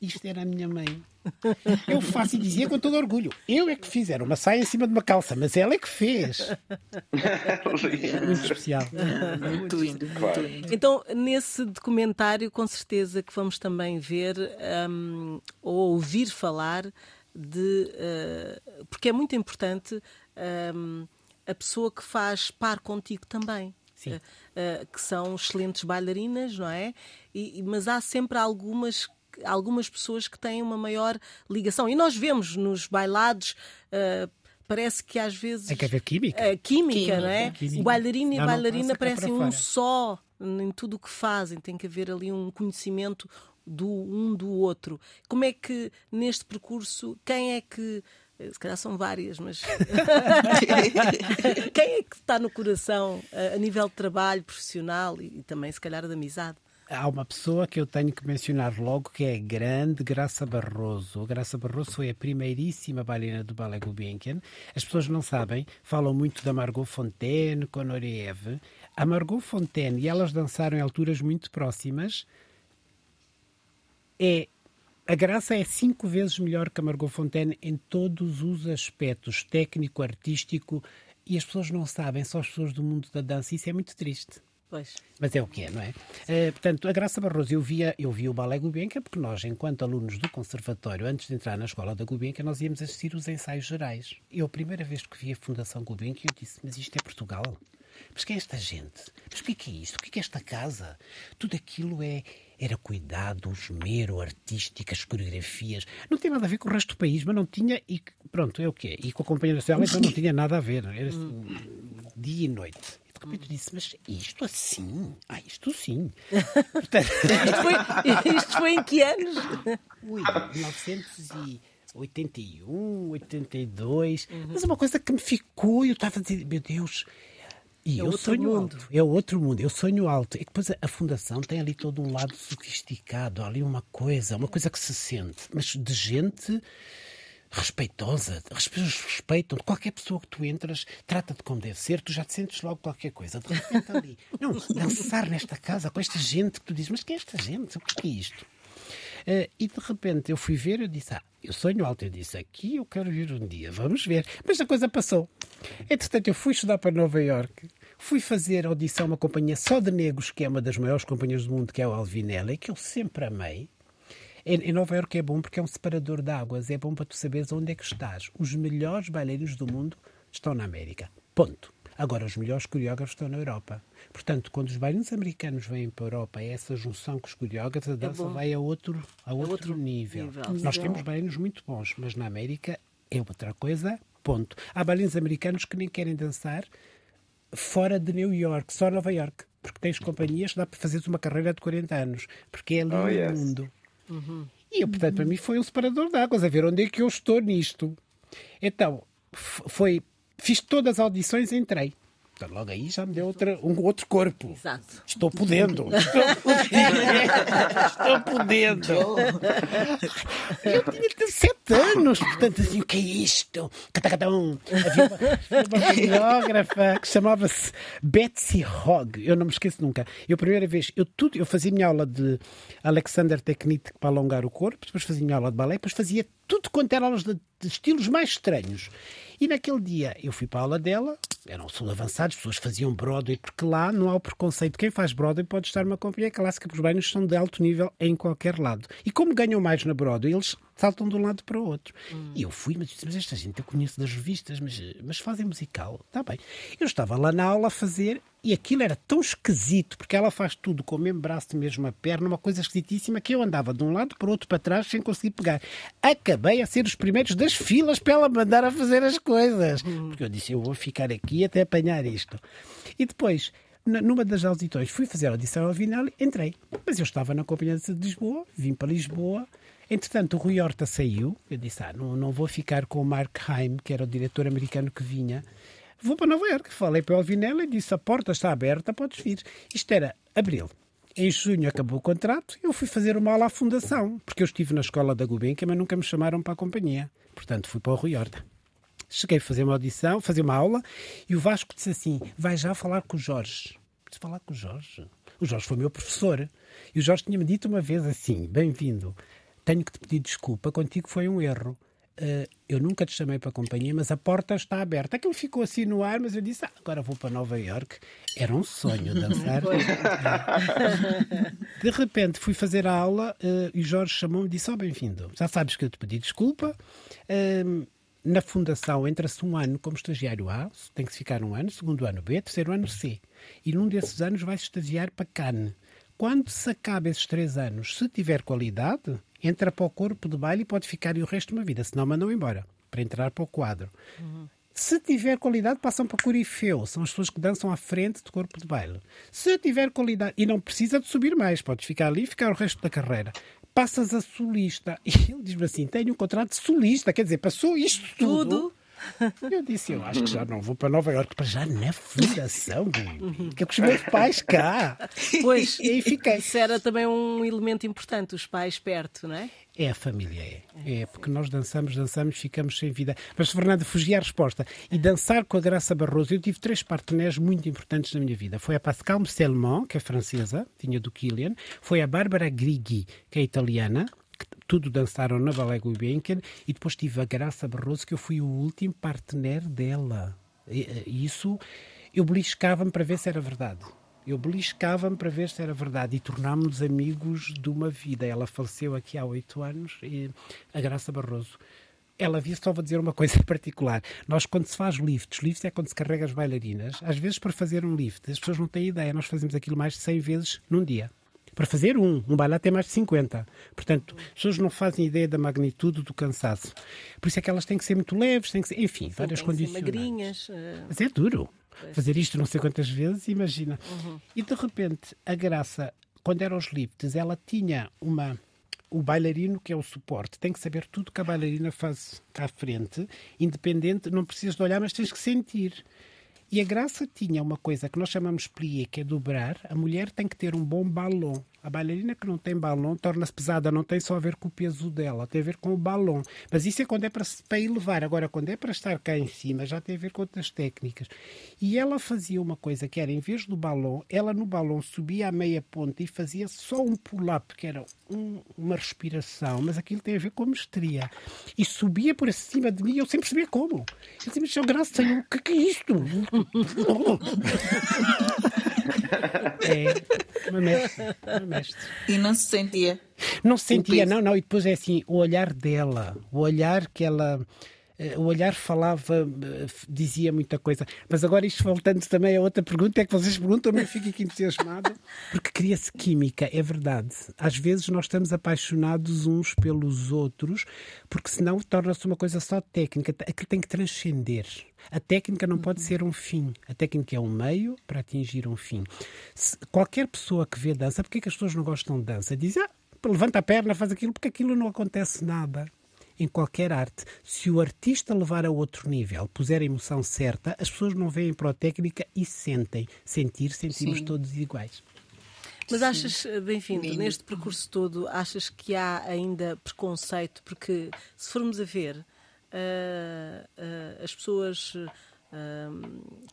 Isto era a minha mãe. Eu faço e dizia com todo orgulho. Eu é que fiz, era uma saia em cima de uma calça, mas ela é que fez. muito especial. Muito lindo, muito lindo. Então, nesse documentário, com certeza que vamos também ver um, ou ouvir falar de. Uh, porque é muito importante um, a pessoa que faz par contigo também. Uh, uh, que são excelentes bailarinas, não é? E, mas há sempre algumas algumas pessoas que têm uma maior ligação. E nós vemos nos bailados. Uh, parece que às vezes. É que haver química. Uh, química, química, não é? Química. O bailarino e a bailarina parecem um só em tudo o que fazem. Tem que haver ali um conhecimento do um do outro. Como é que neste percurso, quem é que se calhar são várias, mas quem é que está no coração a nível de trabalho profissional e, também, se calhar, de amizade? Há uma pessoa que eu tenho que mencionar logo que é a grande Graça Barroso. A Graça Barroso foi a primeiríssima bailarina do Ballet Gulbenkian. As pessoas não sabem, falam muito da Margot Fontaine, com Noriev. A Margot Fontaine, e elas dançaram em alturas muito próximas, é a Graça é cinco vezes melhor que a Margot Fontaine em todos os aspectos, técnico, artístico, e as pessoas não sabem, só as pessoas do mundo da dança, isso é muito triste. Pois. Mas é o que é, não é? Uh, portanto, a Graça Barroso, eu via, eu via o Ballet Gulbenkian, porque nós, enquanto alunos do Conservatório, antes de entrar na escola da Gulbenkian, nós íamos assistir os ensaios gerais. Eu, a primeira vez que vi a Fundação Gulbenkian, eu disse, mas isto é Portugal? Mas quem é esta gente? Mas o que é, que é isto? O que é, que é esta casa? Tudo aquilo é, era cuidado, esmero, artísticas, coreografias. Não tinha nada a ver com o resto do país, mas não tinha. E pronto, é o que é. E com a Companhia Nacional então não tinha nada a ver. Era assim, dia e noite. E de repente disse: Mas isto assim? Ah, isto sim. Portanto... isto, foi, isto foi em que anos? Ui, 1981, 82. Uhum. Mas uma coisa que me ficou, eu estava a dizer: Meu Deus e é eu sonho mundo. alto. É outro mundo. Eu sonho alto. E depois a, a, fundação tem ali todo um lado sofisticado, ali uma coisa, uma coisa que se sente, mas de gente respeitosa. Respeitam. Qualquer pessoa que tu entras, trata-te como deve ser, tu já te sentes logo qualquer coisa. De repente ali. Não, dançar nesta casa com esta gente que tu dizes, mas quem é esta gente? O que é isto? Uh, e de repente eu fui ver, eu disse, ah, eu sonho alto. Eu disse, aqui eu quero vir um dia, vamos ver. Mas a coisa passou. Entretanto, eu fui estudar para Nova Iorque Fui fazer audição a uma companhia só de negros, que é uma das maiores companhias do mundo, que é o Alvinelli, que eu sempre amei. Em Nova Iorque é bom porque é um separador de águas, é bom para tu saberes onde é que estás. Os melhores bailarinos do mundo estão na América. Ponto. Agora, os melhores coreógrafos estão na Europa. Portanto, quando os bailarinos americanos vêm para a Europa, é essa junção com os coreógrafos, a é dança é vai a outro, a outro, outro nível. nível. Nós temos bailarinos muito bons, mas na América é outra coisa, ponto. Há bailarinos americanos que nem querem dançar fora de New York, só Nova York. Porque tens companhias que dá para fazeres uma carreira de 40 anos. Porque é ali oh, yes. mundo. Uhum. E eu, portanto, para mim foi um separador de águas, a ver onde é que eu estou nisto. Então, foi Fiz todas as audições entrei. Então, logo aí já me deu outra, um outro corpo. Exato. Estou podendo. Estou podendo. Estou podendo. Eu tinha sete anos, portanto, assim, o que é isto? Catacatão. Havia uma, uma que chamava-se Betsy Hogg. Eu não me esqueço nunca. Eu, a primeira vez, eu, tudo, eu fazia minha aula de Alexander Technique para alongar o corpo, depois fazia minha aula de balé, depois fazia tudo quanto era aulas de, de estilos mais estranhos. E naquele dia eu fui para a aula dela, eram sul avançados, pessoas faziam Broadway, porque lá não há o preconceito. Quem faz Broadway pode estar numa companhia clássica, porque os banhos são de alto nível em qualquer lado. E como ganham mais na Broadway, eles saltam de um lado para o outro. Hum. E eu fui, mas disse, mas esta gente eu conheço das revistas, mas, mas fazem musical. Está bem. Eu estava lá na aula a fazer e aquilo era tão esquisito, porque ela faz tudo com o mesmo braço a mesma perna, uma coisa esquisitíssima, que eu andava de um lado para o outro para trás sem conseguir pegar. Acabei a ser os primeiros das filas para ela mandar a fazer as coisas. Hum. Porque eu disse, eu vou ficar aqui até apanhar isto. E depois, numa das audições, fui fazer a audição ao final, entrei. Mas eu estava na Companhia de Lisboa, vim para Lisboa. Entretanto, o Rui Horta saiu. Eu disse, ah, não, não vou ficar com o Mark Haim, que era o diretor americano que vinha. Vou para Nova Iorque. Falei para o Alvinella e disse: a porta está aberta, podes vir. Isto era abril. Em junho acabou o contrato eu fui fazer uma aula à fundação, porque eu estive na escola da Gulbenkian, mas nunca me chamaram para a companhia. Portanto, fui para o Rui Horta. Cheguei a fazer uma audição, fazer uma aula, e o Vasco disse assim: vai já falar com o Jorge. Disse falar com o Jorge. O Jorge foi meu professor. E o Jorge tinha-me dito uma vez assim: bem-vindo, tenho que te pedir desculpa, contigo foi um erro. Uh, eu nunca te chamei para a companhia, mas a porta está aberta. Aquilo ficou assim no ar, mas eu disse, ah, agora vou para Nova York. Era um sonho dançar. de repente fui fazer a aula uh, e Jorge chamou-me e disse, oh, bem-vindo. Já sabes que eu te pedi desculpa. Uh, na fundação entra-se um ano como estagiário A, tem que ficar um ano, segundo ano B, terceiro ano C. E num desses anos vai-se estagiar para Cannes. Quando se acaba esses três anos, se tiver qualidade, entra para o corpo de baile e pode ficar o resto de uma vida, senão mandam embora, para entrar para o quadro. Uhum. Se tiver qualidade, passam para corifeu. São as pessoas que dançam à frente do corpo de baile. Se tiver qualidade, e não precisa de subir mais, podes ficar ali e ficar o resto da carreira. Passas a solista. E ele diz-me assim: tenho um contrato de solista, quer dizer, passou isto tudo. tudo eu disse, eu acho que já não vou para Nova Iorque, para já na fundação, que é com os meus pais cá. Pois, e aí fiquei. Isso era também um elemento importante, os pais perto, não é? É a família, é. É, porque nós dançamos, dançamos, ficamos sem vida. Mas, Fernanda, fugi à resposta. E dançar com a Graça Barroso, eu tive três partenaires muito importantes na minha vida. Foi a Pascal Musselman, que é francesa, tinha do Killian. Foi a Bárbara Grighi, que é italiana, tudo dançaram na Ballet Gulbenkian e depois tive a Graça Barroso, que eu fui o último partner dela. E, isso, eu beliscava-me para ver se era verdade. Eu beliscava-me para ver se era verdade e tornámos-nos amigos de uma vida. Ela faleceu aqui há oito anos, e a Graça Barroso. Ela via, só vou dizer uma coisa particular. Nós, quando se faz lifts, lifts é quando se carrega as bailarinas, às vezes para fazer um lift, as pessoas não têm ideia, nós fazemos aquilo mais de 100 vezes num dia para fazer um. Um bailado tem mais de 50. Portanto, as pessoas não fazem ideia da magnitude do cansaço. Por isso é que elas têm que ser muito leves, têm que ser, enfim, Sim, várias condições. magrinhas. Uh... Mas é duro. Pois. Fazer isto não sei quantas vezes, imagina. Uhum. E de repente, a graça, quando era os lifts, ela tinha uma o bailarino, que é o suporte, tem que saber tudo que a bailarina faz cá à frente, independente, não precisas de olhar, mas tens que sentir. E a graça tinha uma coisa que nós chamamos plié, que é dobrar. A mulher tem que ter um bom balão. A bailarina que não tem balão torna-se pesada, não tem só a ver com o peso dela, tem a ver com o balão. Mas isso é quando é para, para elevar. Agora, quando é para estar cá em cima, já tem a ver com outras técnicas. E ela fazia uma coisa que era, em vez do balão, ela no balão subia à meia ponta e fazia só um pull-up, que era um, uma respiração, mas aquilo tem a ver com mestria. E subia por cima de mim, eu sempre sabia como. Eu disse, graças a Deus, o que é isto? É, uma mestre, uma mestre. E não se sentia? Não se sentia, não, não. E depois é assim, o olhar dela, o olhar que ela o olhar falava, eh, dizia muita coisa. Mas agora, isto voltando também a outra pergunta, é que vocês perguntam, eu fico aqui entusiasmado, porque cria-se química, é verdade. Às vezes nós estamos apaixonados uns pelos outros, porque senão torna-se uma coisa só técnica. Aquilo tem que transcender. A técnica não pode ser um fim. A técnica é um meio para atingir um fim. Se qualquer pessoa que vê dança, porque é que as pessoas não gostam de dança? Diz, ah, levanta a perna, faz aquilo, porque aquilo não acontece nada em qualquer arte. Se o artista levar a outro nível, puser a emoção certa, as pessoas não veem para a técnica e sentem. Sentir, sentimos Sim. todos iguais. Mas achas, bem-vindo, neste percurso todo, achas que há ainda preconceito? Porque se formos a ver, uh, uh, as pessoas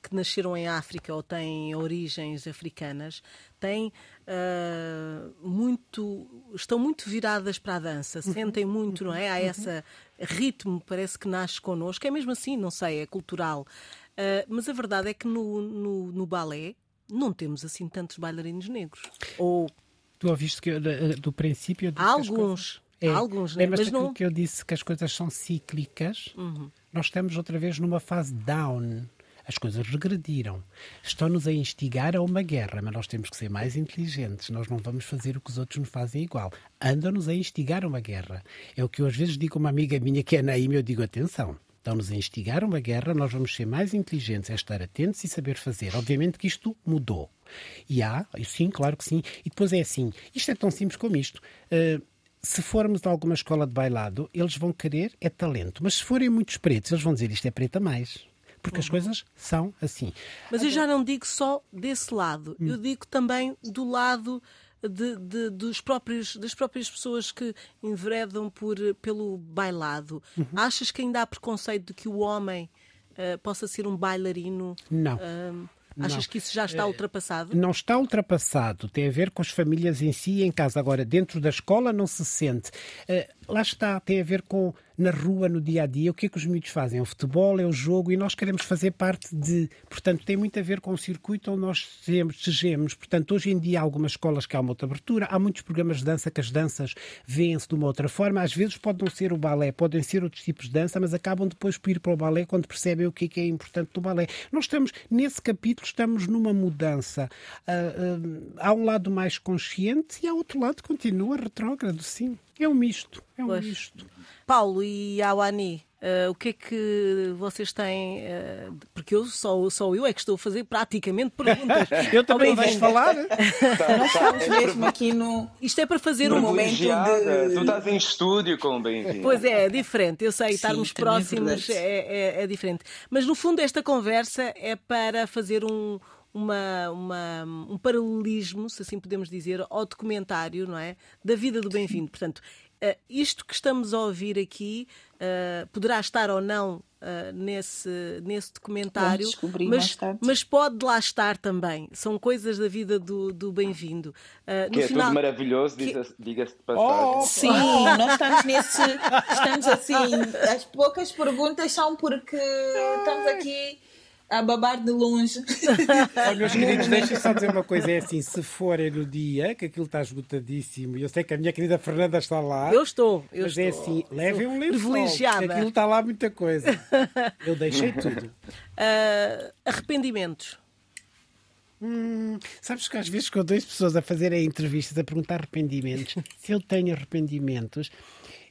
que nasceram em África ou têm origens africanas têm uh, muito estão muito viradas para a dança uhum. sentem muito não é? Há uhum. esse ritmo parece que nasce connosco. É mesmo assim não sei é cultural. Uh, mas a verdade é que no, no, no balé não temos assim tantos bailarinos negros. Ou tu ouviste que do princípio há alguns. é, alguns né? mas não que eu disse que as coisas são cíclicas? Uhum nós estamos outra vez numa fase down. As coisas regrediram. Estão-nos a instigar a uma guerra, mas nós temos que ser mais inteligentes. Nós não vamos fazer o que os outros nos fazem igual. Andam-nos a instigar a uma guerra. É o que eu às vezes digo a uma amiga minha que é Naime, eu digo atenção. Estão-nos a instigar uma guerra, nós vamos ser mais inteligentes, é estar atentos e saber fazer. Obviamente que isto mudou. E há, sim, claro que sim. E depois é assim, isto é tão simples como isto. Uh, se formos a alguma escola de bailado, eles vão querer é talento. Mas se forem muitos pretos, eles vão dizer isto é preta mais. Porque uhum. as coisas são assim. Mas eu já não digo só desse lado, hum. eu digo também do lado de, de, dos próprios, das próprias pessoas que enveredam por, pelo bailado. Uhum. Achas que ainda há preconceito de que o homem uh, possa ser um bailarino? Não. Uh, Achas não. que isso já está ultrapassado? Não está ultrapassado. Tem a ver com as famílias em si, em casa. Agora, dentro da escola não se sente. Uh, lá está, tem a ver com na rua, no dia a dia, o que é que os miúdos fazem? É o futebol, é o jogo e nós queremos fazer parte de. Portanto, tem muito a ver com o circuito onde nós sejamos. Portanto, hoje em dia há algumas escolas que há uma outra abertura, há muitos programas de dança que as danças vêem-se de uma outra forma. Às vezes pode não ser o balé, podem ser outros tipos de dança, mas acabam depois por ir para o balé quando percebem o que é, que é importante do balé. Nós estamos, nesse capítulo, estamos numa mudança. Uh, uh, há um lado mais consciente e há outro lado que continua retrógrado, sim. É um misto, é um pois. misto. Paulo e Awani, uh, o que é que vocês têm? Uh, porque eu só, só eu é que estou a fazer praticamente perguntas. eu também vais falar? Tá, Nós estamos mesmo aqui no. Isto é para fazer um momento de. Tu estás em estúdio com o bem-vindo. Pois é, é diferente. Eu sei, Sim, estarmos é próximos é, é, é diferente. Mas no fundo, esta conversa é para fazer um uma, uma, um paralelismo, se assim podemos dizer, ao documentário, não é? Da vida do bem-vindo. Portanto, uh, isto que estamos a ouvir aqui uh, poderá estar ou não uh, nesse, nesse documentário, mas, mas pode lá estar também. São coisas da vida do, do bem-vindo. que é final... tudo maravilhoso, que... diga-se de passagem. Oh, sim, nós estamos nesse. Estamos assim. As poucas perguntas são porque estamos aqui a babar de longe. Oh, meus queridos, deixem só dizer uma coisa: é assim, se forem no dia, que aquilo está esgotadíssimo, eu sei que a minha querida Fernanda está lá. Eu estou, eu mas é estou. é assim, levem um lençol, aquilo está lá muita coisa. Eu deixei tudo. Uh, arrependimentos. Hum, sabes que às vezes com duas pessoas a fazerem entrevistas a perguntar arrependimentos, se eu tenho arrependimentos,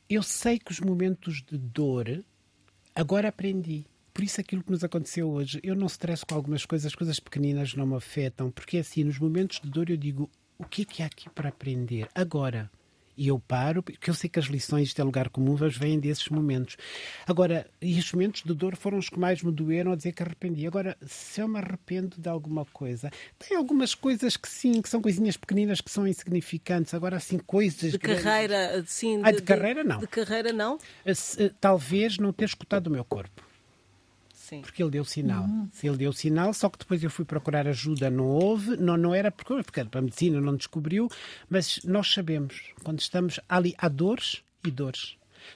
eu sei que os momentos de dor agora aprendi. Por isso aquilo que nos aconteceu hoje, eu não estresso com algumas coisas, as coisas pequeninas não me afetam, porque assim, nos momentos de dor eu digo, o que é que há aqui para aprender agora? E eu paro, porque eu sei que as lições de lugar comum vêm desses momentos. Agora, e os momentos de dor foram os que mais me doeram a dizer que arrependi. Agora, se eu me arrependo de alguma coisa, tem algumas coisas que sim, que são coisinhas pequeninas que são insignificantes. Agora, assim, coisas. De grandes... carreira, sim. Ah, de, de carreira, não. De carreira, não? Eh, eh, talvez não ter escutado o meu corpo. Sim. Porque ele deu sinal. Uhum. Ele deu sinal, só que depois eu fui procurar ajuda, não houve, não, não era porque, porque a medicina não descobriu, mas nós sabemos, quando estamos ali, há dores e dores.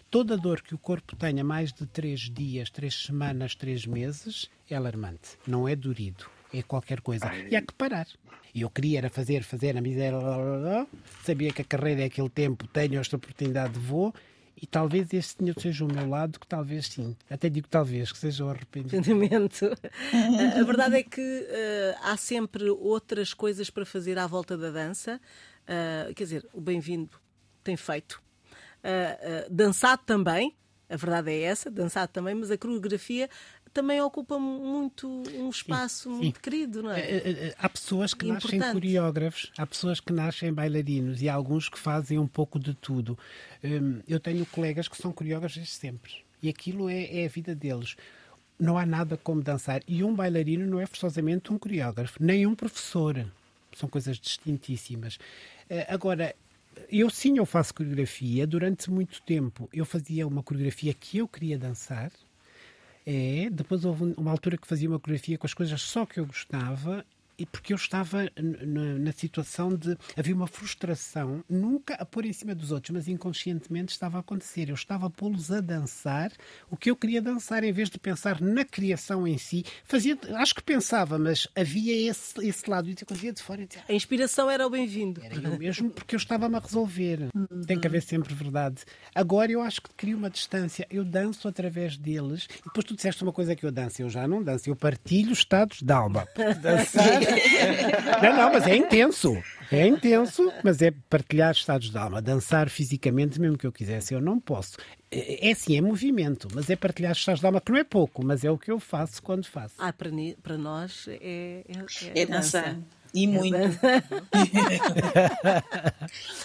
Toda dor que o corpo tenha mais de três dias, três semanas, três meses, é alarmante. Não é durido, é qualquer coisa. E há que parar. E eu queria era fazer, fazer a miséria, sabia que a carreira é aquele tempo, tenho esta oportunidade, vou, e talvez este senhor seja o meu lado, que talvez sim. Até digo talvez, que seja o arrependimento. a verdade é que uh, há sempre outras coisas para fazer à volta da dança. Uh, quer dizer, o bem-vindo tem feito. Uh, dançado também, a verdade é essa, dançado também, mas a coreografia também ocupa muito um espaço sim, sim. muito querido, não é? Eh, eh, eh, há pessoas que Importante. nascem coreógrafos, há pessoas que nascem bailarinos e há alguns que fazem um pouco de tudo. Hum, eu tenho colegas que são coreógrafos desde sempre e aquilo é, é a vida deles não há nada como dançar. E um bailarino não é forçosamente um coreógrafo, nem um professor. São coisas distintíssimas. Agora, eu sim, eu faço coreografia. Durante muito tempo eu fazia uma coreografia que eu queria dançar é, depois houve uma altura que fazia uma coreografia com as coisas só que eu gostava e porque eu estava na, situação de havia uma frustração, nunca a pôr em cima dos outros, mas inconscientemente estava a acontecer. Eu estava a pô-los a dançar o que eu queria dançar, em vez de pensar na criação em si. Fazia, acho que pensava, mas havia esse, esse lado e eu de fora. A inspiração era o bem-vindo. Era eu mesmo, porque eu estava-me a resolver. Uhum. Tem que haver sempre verdade. Agora eu acho que crio uma distância. Eu danço através deles. E depois tu disseste uma coisa que eu danço. Eu já não danço. Eu partilho estados de alma. Dançar não, não, mas é intenso. É intenso, mas é partilhar estados de alma. Dançar fisicamente, mesmo que eu quisesse, eu não posso. É, é sim, é movimento, mas é partilhar estados de alma, que não é pouco, mas é o que eu faço quando faço. Ah, para, para nós é, é, é, é dançar. E muito.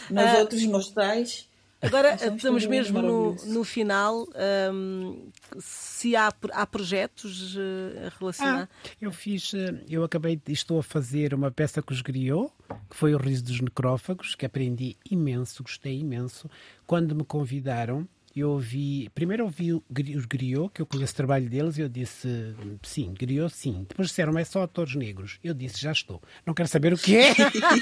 Nos ah, outros mostrais Agora estamos mesmo no, no final. Um, se há, há projetos uh, relacionados. Ah, eu fiz, uh, eu acabei, estou a fazer uma peça com os griot, que foi o riso dos necrófagos, que aprendi imenso, gostei imenso. Quando me convidaram, eu ouvi, primeiro ouvi os griot, que eu conheço o trabalho deles, e eu disse sim, griot sim. Depois disseram, é só atores negros. Eu disse, já estou. Não quero saber o que é.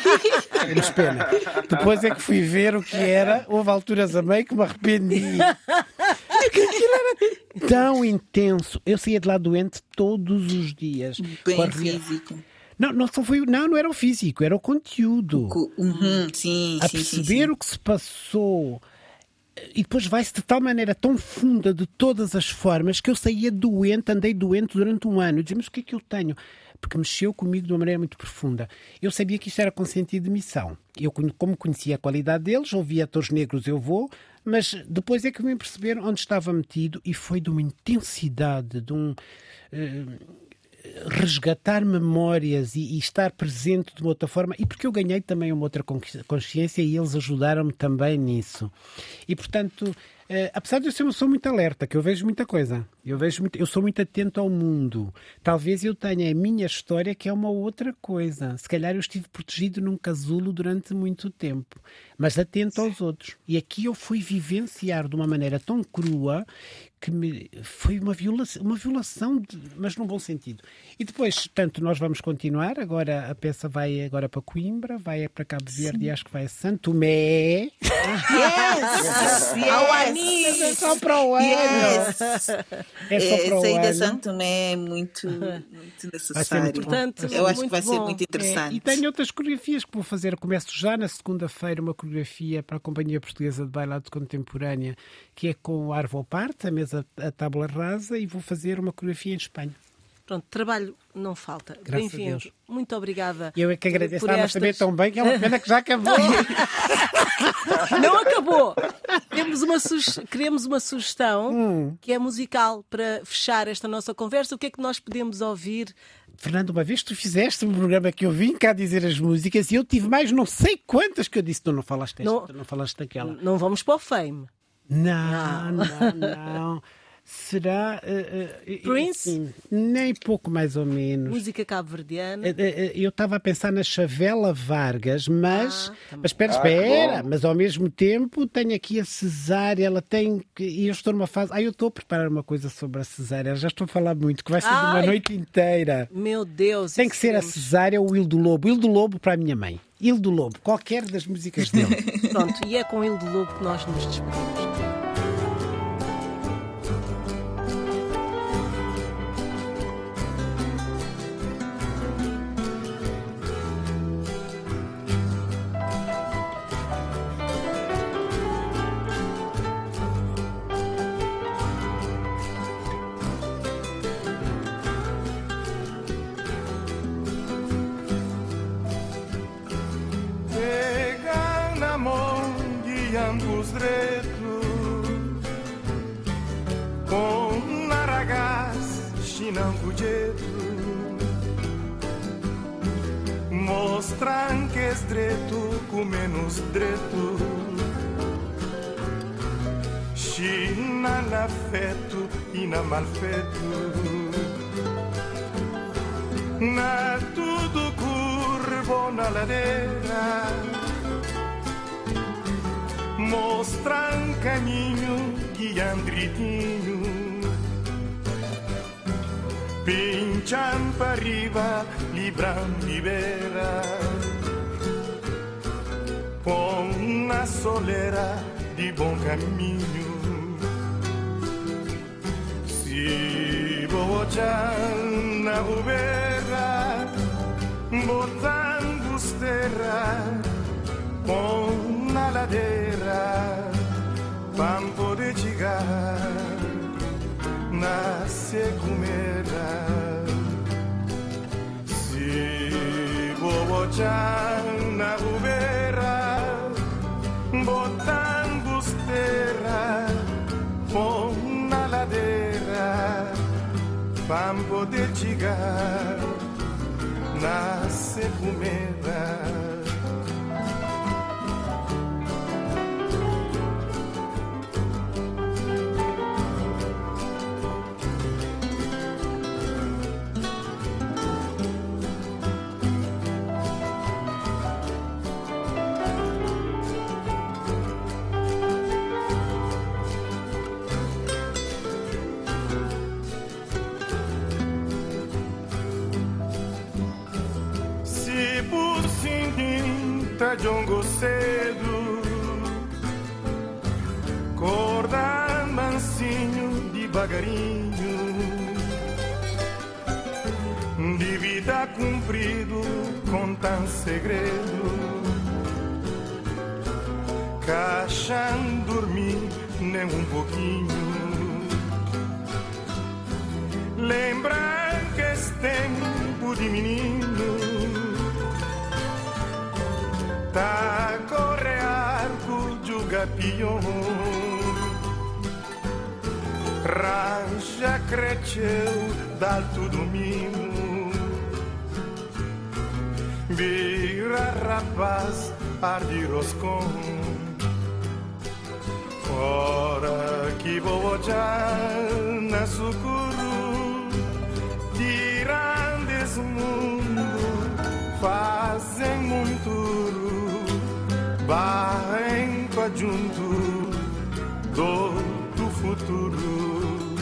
Eles pena. Depois é que fui ver o que era. Houve alturas a meio que me arrependi. Aquilo era tão intenso. Eu saía de lá doente todos os dias. Bem físico. Não, não, só foi, não, não era o físico, era o conteúdo. Uhum, sim, a sim, perceber sim, o que se passou e depois vai-se de tal maneira tão funda de todas as formas que eu saía doente, andei doente durante um ano. Dizia, mas o que é que eu tenho? Porque mexeu comigo de uma maneira muito profunda. Eu sabia que isto era com sentido de missão. Eu, como conhecia a qualidade deles, ouvia atores negros, eu vou, mas depois é que me perceberam onde estava metido e foi de uma intensidade, de um. Uh, resgatar memórias e, e, estar presente de uma outra forma, e porque eu ganhei também uma outra consciência e eles ajudaram-me também nisso. E portanto, Uh, apesar de eu ser uma pessoa muito alerta, que eu vejo muita coisa, eu vejo muito, eu sou muito atento ao mundo. Talvez eu tenha a minha história que é uma outra coisa. Se calhar eu estive protegido num casulo durante muito tempo, mas atento aos outros. E aqui eu fui vivenciar de uma maneira tão crua que me, foi uma violação, uma violação de, mas num bom sentido. E depois, tanto nós vamos continuar, agora a peça vai agora para Coimbra, vai para Cabo Verde Sim. e acho que vai a Santo Tomé. Yes! yes. É só para o ano. Yes. É só para o ano. Sair Santo Tomé é muito, muito necessário. Muito Portanto, eu acho que vai bom. ser muito interessante. É. E tenho outras coreografias que vou fazer. Começo já na segunda-feira uma coreografia para a Companhia Portuguesa de Bailado Contemporânea, que é com o Arvo Parte, a mesa a tábua rasa, e vou fazer uma coreografia em Espanha. Pronto, trabalho não falta. Bem-vindo. Muito obrigada. Eu é que agradeço. Estas... a saber tão bem que é uma pena que já acabou. não acabou. Temos uma Queremos uma sugestão hum. que é musical para fechar esta nossa conversa. O que é que nós podemos ouvir Fernando, uma vez tu fizeste um programa que eu vim cá dizer as músicas e eu tive mais não sei quantas que eu disse, tu não falaste esta, não, tu não falaste daquela. Não vamos para o fame. Não, não, não. não. Será. Uh, uh, Prince? Nem pouco mais ou menos. Música cabo-verdiana? Uh, eu estava a pensar na Chavela Vargas, mas. Ah, mas espera, espera, ah, mas ao mesmo tempo tenho aqui a Cesária, ela tem. E eu estou numa fase. Ah, eu estou a preparar uma coisa sobre a Cesária, já estou a falar muito, que vai ser Ai, uma noite inteira. Meu Deus! Tem que ser temos... a Cesária ou o Ildo Lobo. Ildo Lobo para a minha mãe. Ildo Lobo, qualquer das músicas dele. Pronto, e é com Ildo Lobo que nós nos despedimos. Malfeito Na tudo curvo na ladeira. Mostra um caminho guiandritinho Pinchan para riba, libram libera Com na solera de bom caminho Bojan na ubera, botando terra com na ladeira, pampo de chegar na secumera. Se bojan na para poder chegar na secumera. Cedo. Corda mansinho devagarinho. De vida cumprido com tão segredo. Caixão dormir nem um pouquinho. Lembrar que esse tempo de menino Tá correar cujo gapião Ranja cresceu d'alto domingo Vira rapaz arde roscon Ora que vou na sucuru Tirandes mundo fazem muito Barrenco junto do, do futuro.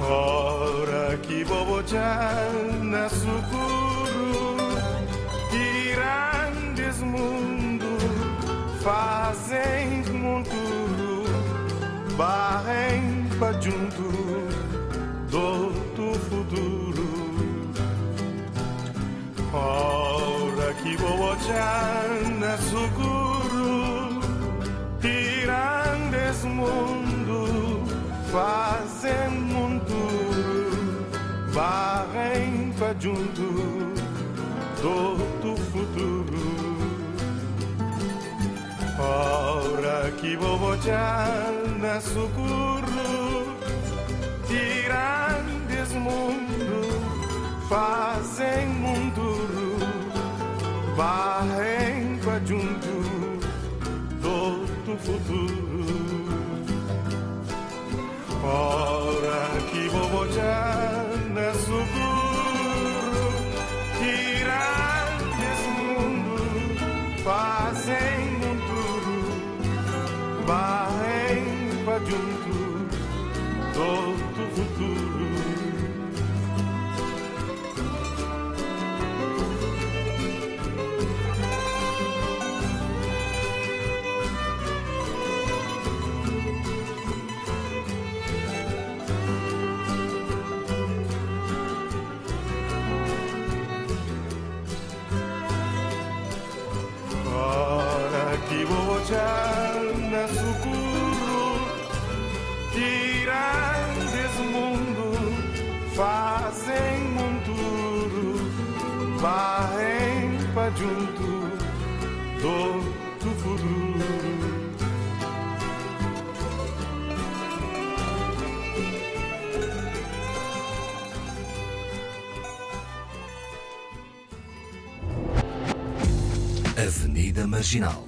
Ora que bobojana sucuru, grandes mundo fazem monturo, barrenco junto do, do futuro. Ora que bobojana na seguro tirandes mundo fazem mundo varrem para junto do futuro. Ora que vou na seguro tirandes mundo fazem munduru barrem junto do futuro na sucurro tiram desse mundo fazem monturo varrem para junto do futuro Avenida Marginal